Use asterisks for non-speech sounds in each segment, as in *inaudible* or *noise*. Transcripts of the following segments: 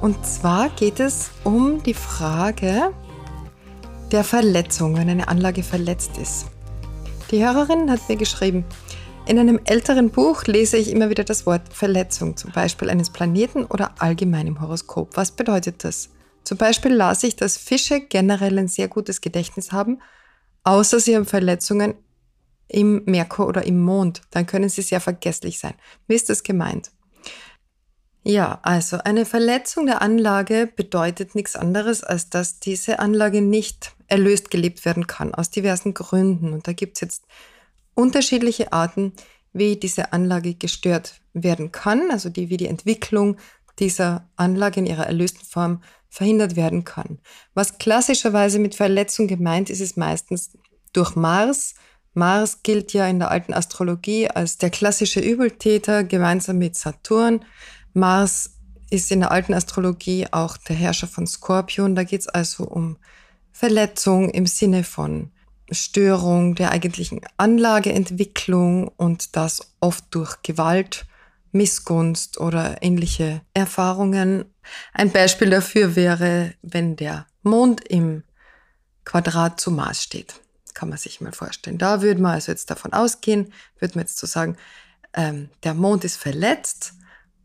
Und zwar geht es um die Frage der Verletzung, wenn eine Anlage verletzt ist. Die Hörerin hat mir geschrieben, in einem älteren Buch lese ich immer wieder das Wort Verletzung, zum Beispiel eines Planeten oder allgemein im Horoskop. Was bedeutet das? Zum Beispiel las ich, dass Fische generell ein sehr gutes Gedächtnis haben, außer sie haben Verletzungen im Merkur oder im Mond, dann können sie sehr vergesslich sein. Wie ist das gemeint? Ja, also eine Verletzung der Anlage bedeutet nichts anderes, als dass diese Anlage nicht erlöst gelebt werden kann, aus diversen Gründen. Und da gibt es jetzt unterschiedliche Arten, wie diese Anlage gestört werden kann, also die, wie die Entwicklung dieser Anlage in ihrer erlösten Form verhindert werden kann. Was klassischerweise mit Verletzung gemeint ist, ist meistens durch Mars, Mars gilt ja in der alten Astrologie als der klassische Übeltäter gemeinsam mit Saturn. Mars ist in der alten Astrologie auch der Herrscher von Skorpion. Da geht es also um Verletzung im Sinne von Störung der eigentlichen Anlageentwicklung und das oft durch Gewalt, Missgunst oder ähnliche Erfahrungen. Ein Beispiel dafür wäre, wenn der Mond im Quadrat zu Mars steht kann man sich mal vorstellen. Da würde man also jetzt davon ausgehen, würde man jetzt so sagen, ähm, der Mond ist verletzt.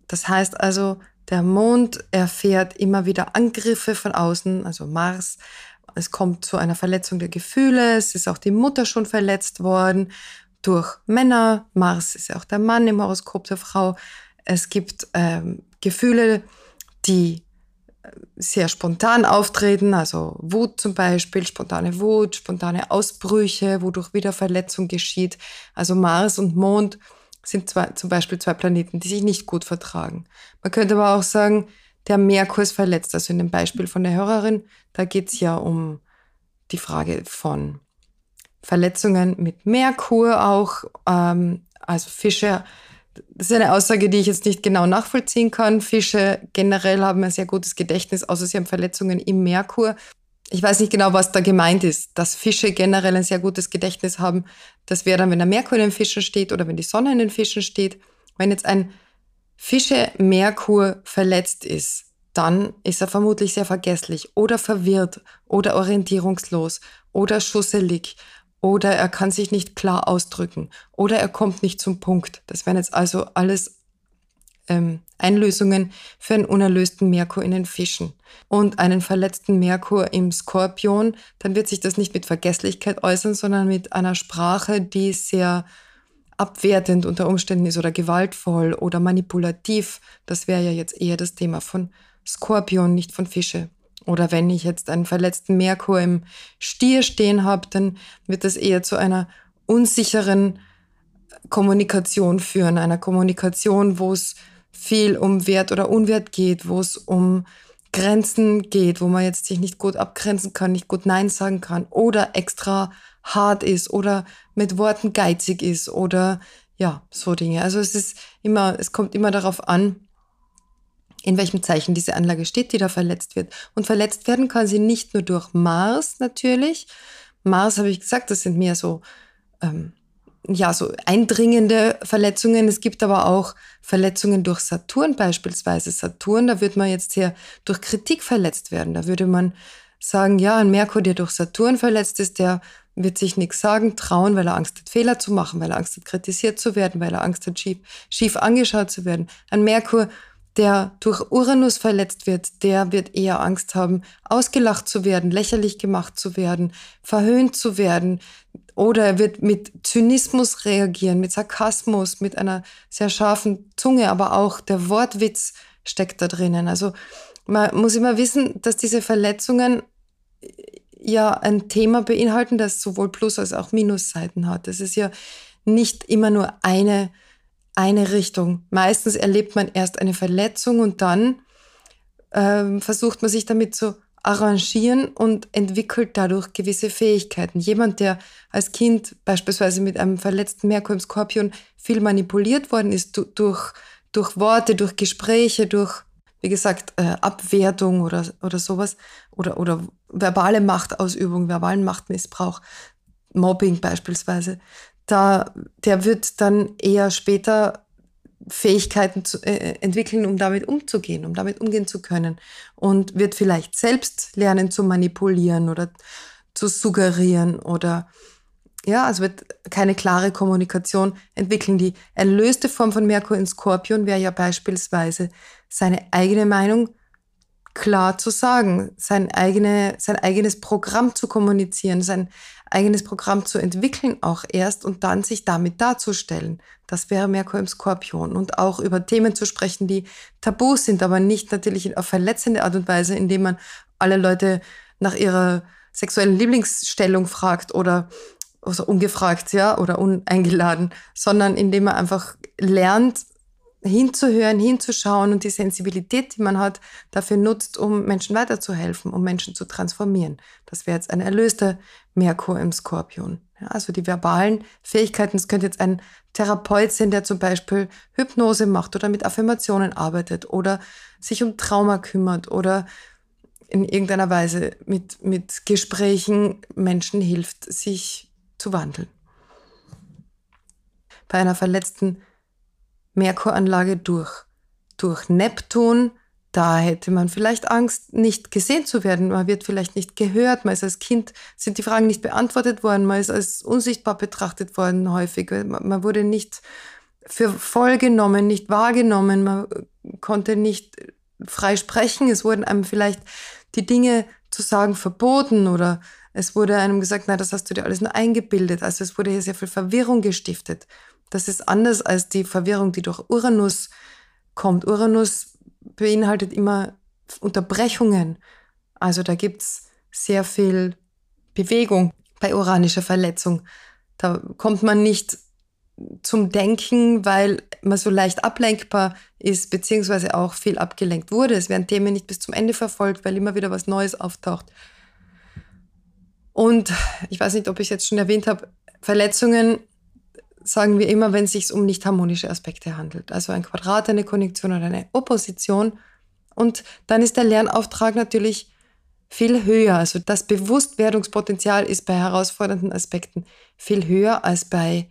Das heißt also, der Mond erfährt immer wieder Angriffe von außen, also Mars. Es kommt zu einer Verletzung der Gefühle. Es ist auch die Mutter schon verletzt worden durch Männer. Mars ist ja auch der Mann im Horoskop der Frau. Es gibt ähm, Gefühle, die sehr spontan auftreten, also Wut zum Beispiel, spontane Wut, spontane Ausbrüche, wodurch wieder Verletzung geschieht. Also Mars und Mond sind zwei, zum Beispiel zwei Planeten, die sich nicht gut vertragen. Man könnte aber auch sagen, der Merkur ist verletzt. Also in dem Beispiel von der Hörerin, da geht es ja um die Frage von Verletzungen mit Merkur auch. Ähm, also Fische das ist eine Aussage, die ich jetzt nicht genau nachvollziehen kann. Fische generell haben ein sehr gutes Gedächtnis, außer sie haben Verletzungen im Merkur. Ich weiß nicht genau, was da gemeint ist, dass Fische generell ein sehr gutes Gedächtnis haben. Das wäre dann, wenn der Merkur in den Fischen steht oder wenn die Sonne in den Fischen steht. Wenn jetzt ein Fische-Merkur verletzt ist, dann ist er vermutlich sehr vergesslich oder verwirrt oder orientierungslos oder schusselig oder er kann sich nicht klar ausdrücken oder er kommt nicht zum Punkt. Das wären jetzt also alles ähm, Einlösungen für einen unerlösten Merkur in den Fischen und einen verletzten Merkur im Skorpion, dann wird sich das nicht mit Vergesslichkeit äußern, sondern mit einer Sprache, die sehr abwertend unter Umständen ist oder gewaltvoll oder manipulativ. Das wäre ja jetzt eher das Thema von Skorpion, nicht von Fische. Oder wenn ich jetzt einen verletzten Merkur im Stier stehen habe, dann wird das eher zu einer unsicheren Kommunikation führen, einer Kommunikation, wo es viel um Wert oder Unwert geht, wo es um Grenzen geht, wo man jetzt sich nicht gut abgrenzen kann, nicht gut Nein sagen kann oder extra hart ist oder mit Worten geizig ist oder ja, so Dinge. Also es ist immer, es kommt immer darauf an, in welchem Zeichen diese Anlage steht, die da verletzt wird. Und verletzt werden kann sie nicht nur durch Mars natürlich. Mars, habe ich gesagt, das sind mehr so, ähm, ja, so eindringende Verletzungen. Es gibt aber auch Verletzungen durch Saturn beispielsweise. Saturn, da würde man jetzt sehr durch Kritik verletzt werden. Da würde man sagen, ja, ein Merkur, der durch Saturn verletzt ist, der wird sich nichts sagen, trauen, weil er Angst hat, Fehler zu machen, weil er Angst hat, kritisiert zu werden, weil er Angst hat, schief, schief angeschaut zu werden. Ein Merkur, der durch Uranus verletzt wird, der wird eher Angst haben, ausgelacht zu werden, lächerlich gemacht zu werden, verhöhnt zu werden. Oder er wird mit Zynismus reagieren, mit Sarkasmus, mit einer sehr scharfen Zunge, aber auch der Wortwitz steckt da drinnen. Also man muss immer wissen, dass diese Verletzungen ja ein Thema beinhalten, das sowohl Plus- als auch Minusseiten hat. Das ist ja nicht immer nur eine eine Richtung. Meistens erlebt man erst eine Verletzung und dann ähm, versucht man sich damit zu arrangieren und entwickelt dadurch gewisse Fähigkeiten. Jemand, der als Kind beispielsweise mit einem verletzten Merkur im Skorpion viel manipuliert worden ist durch, durch Worte, durch Gespräche, durch, wie gesagt, äh, Abwertung oder, oder sowas oder, oder verbale Machtausübung, verbalen Machtmissbrauch, Mobbing beispielsweise, da, der wird dann eher später Fähigkeiten zu, äh, entwickeln, um damit umzugehen, um damit umgehen zu können. Und wird vielleicht selbst lernen zu manipulieren oder zu suggerieren oder ja, also wird keine klare Kommunikation entwickeln. Die erlöste Form von Merkur in Skorpion wäre ja beispielsweise seine eigene Meinung klar zu sagen, sein, eigene, sein eigenes Programm zu kommunizieren, sein eigenes Programm zu entwickeln auch erst und dann sich damit darzustellen. Das wäre Merkur im Skorpion. Und auch über Themen zu sprechen, die tabu sind, aber nicht natürlich auf verletzende Art und Weise, indem man alle Leute nach ihrer sexuellen Lieblingsstellung fragt oder also ungefragt, ja, oder uneingeladen, sondern indem man einfach lernt, hinzuhören, hinzuschauen und die Sensibilität, die man hat, dafür nutzt, um Menschen weiterzuhelfen, um Menschen zu transformieren. Das wäre jetzt ein erlöster Merkur im Skorpion. Ja, also die verbalen Fähigkeiten, es könnte jetzt ein Therapeut sein, der zum Beispiel Hypnose macht oder mit Affirmationen arbeitet oder sich um Trauma kümmert oder in irgendeiner Weise mit, mit Gesprächen Menschen hilft, sich zu wandeln. Bei einer verletzten Merkuranlage durch, durch Neptun. Da hätte man vielleicht Angst, nicht gesehen zu werden. Man wird vielleicht nicht gehört. Man ist als Kind, sind die Fragen nicht beantwortet worden. Man ist als unsichtbar betrachtet worden häufig. Man wurde nicht für voll genommen, nicht wahrgenommen. Man konnte nicht frei sprechen. Es wurden einem vielleicht die Dinge zu sagen verboten oder es wurde einem gesagt, na, das hast du dir alles nur eingebildet. Also es wurde hier sehr viel Verwirrung gestiftet. Das ist anders als die Verwirrung, die durch Uranus kommt. Uranus beinhaltet immer Unterbrechungen. Also da gibt es sehr viel Bewegung bei uranischer Verletzung. Da kommt man nicht zum Denken, weil man so leicht ablenkbar ist, beziehungsweise auch viel abgelenkt wurde. Es werden Themen nicht bis zum Ende verfolgt, weil immer wieder was Neues auftaucht. Und ich weiß nicht, ob ich es jetzt schon erwähnt habe, Verletzungen sagen wir immer, wenn es sich um nicht harmonische Aspekte handelt. Also ein Quadrat, eine Konjunktion oder eine Opposition. Und dann ist der Lernauftrag natürlich viel höher. Also das Bewusstwerdungspotenzial ist bei herausfordernden Aspekten viel höher als bei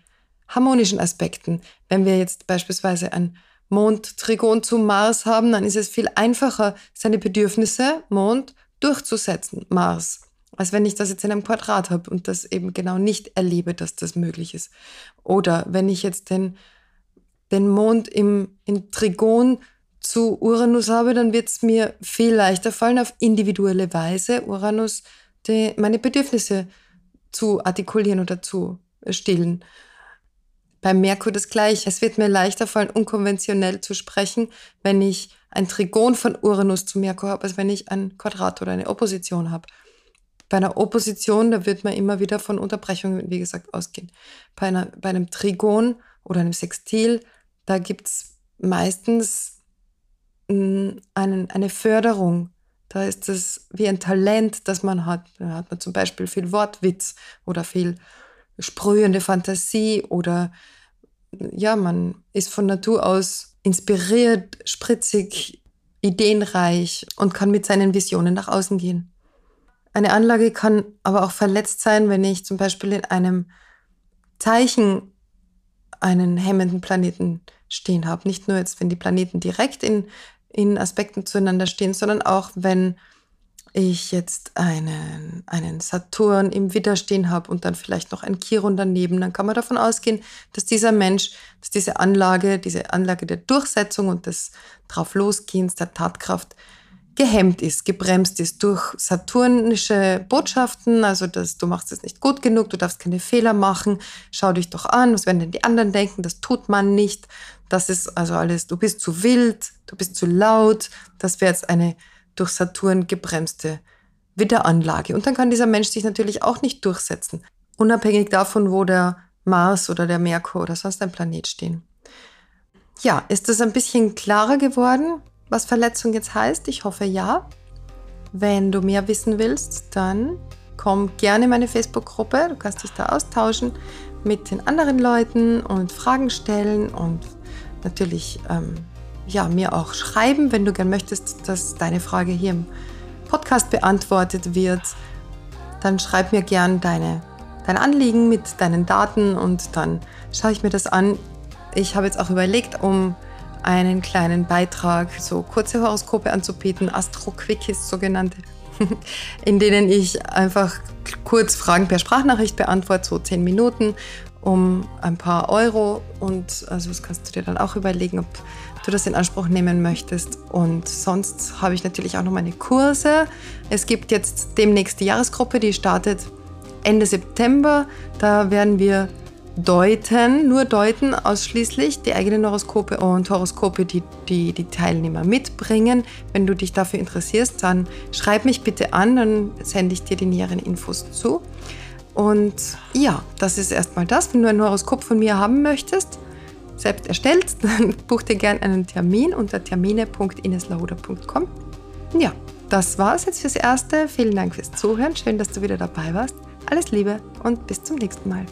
harmonischen Aspekten. Wenn wir jetzt beispielsweise ein Mond-Trigon zu Mars haben, dann ist es viel einfacher, seine Bedürfnisse, Mond, durchzusetzen, Mars als wenn ich das jetzt in einem Quadrat habe und das eben genau nicht erlebe, dass das möglich ist. Oder wenn ich jetzt den, den Mond im, in Trigon zu Uranus habe, dann wird es mir viel leichter fallen, auf individuelle Weise Uranus die, meine Bedürfnisse zu artikulieren oder zu stillen. Beim Merkur das gleiche. Es wird mir leichter fallen, unkonventionell zu sprechen, wenn ich ein Trigon von Uranus zu Merkur habe, als wenn ich ein Quadrat oder eine Opposition habe. Bei einer Opposition, da wird man immer wieder von Unterbrechungen, wie gesagt, ausgehen. Bei, einer, bei einem Trigon oder einem Sextil, da gibt es meistens einen, eine Förderung. Da ist es wie ein Talent, das man hat. Da hat man zum Beispiel viel Wortwitz oder viel sprühende Fantasie oder ja, man ist von Natur aus inspiriert, spritzig, ideenreich und kann mit seinen Visionen nach außen gehen. Eine Anlage kann aber auch verletzt sein, wenn ich zum Beispiel in einem Zeichen einen hemmenden Planeten stehen habe. Nicht nur jetzt, wenn die Planeten direkt in, in Aspekten zueinander stehen, sondern auch, wenn ich jetzt einen, einen Saturn im Widder stehen habe und dann vielleicht noch ein Chiron daneben, dann kann man davon ausgehen, dass dieser Mensch, dass diese Anlage, diese Anlage der Durchsetzung und des drauf losgehens, der Tatkraft, gehemmt ist, gebremst ist durch saturnische Botschaften, also dass du machst es nicht gut genug, du darfst keine Fehler machen, schau dich doch an, was werden denn die anderen denken, das tut man nicht, das ist also alles, du bist zu wild, du bist zu laut, das wäre jetzt eine durch Saturn gebremste Widderanlage. Und dann kann dieser Mensch sich natürlich auch nicht durchsetzen, unabhängig davon, wo der Mars oder der Merkur oder sonst ein Planet stehen. Ja, ist das ein bisschen klarer geworden? Was Verletzung jetzt heißt? Ich hoffe ja. Wenn du mehr wissen willst, dann komm gerne in meine Facebook-Gruppe. Du kannst dich da austauschen mit den anderen Leuten und Fragen stellen und natürlich ähm, ja, mir auch schreiben, wenn du gern möchtest, dass deine Frage hier im Podcast beantwortet wird. Dann schreib mir gern deine, dein Anliegen mit deinen Daten und dann schaue ich mir das an. Ich habe jetzt auch überlegt, um einen kleinen Beitrag, so kurze Horoskope anzubieten, Astro-Quickies sogenannte, *laughs* in denen ich einfach kurz Fragen per Sprachnachricht beantworte, so zehn Minuten, um ein paar Euro. Und also das kannst du dir dann auch überlegen, ob du das in Anspruch nehmen möchtest. Und sonst habe ich natürlich auch noch meine Kurse. Es gibt jetzt demnächst die Jahresgruppe, die startet Ende September. Da werden wir deuten, nur deuten ausschließlich die eigenen Horoskope und Horoskope, die, die die Teilnehmer mitbringen. Wenn du dich dafür interessierst, dann schreib mich bitte an, dann sende ich dir die näheren Infos zu. Und ja, das ist erstmal das. Wenn du ein Horoskop von mir haben möchtest, selbst erstellt, *laughs* dann buch dir gerne einen Termin unter termine.ineslahuda.com. Ja, das war es jetzt fürs Erste. Vielen Dank fürs Zuhören. Schön, dass du wieder dabei warst. Alles Liebe und bis zum nächsten Mal.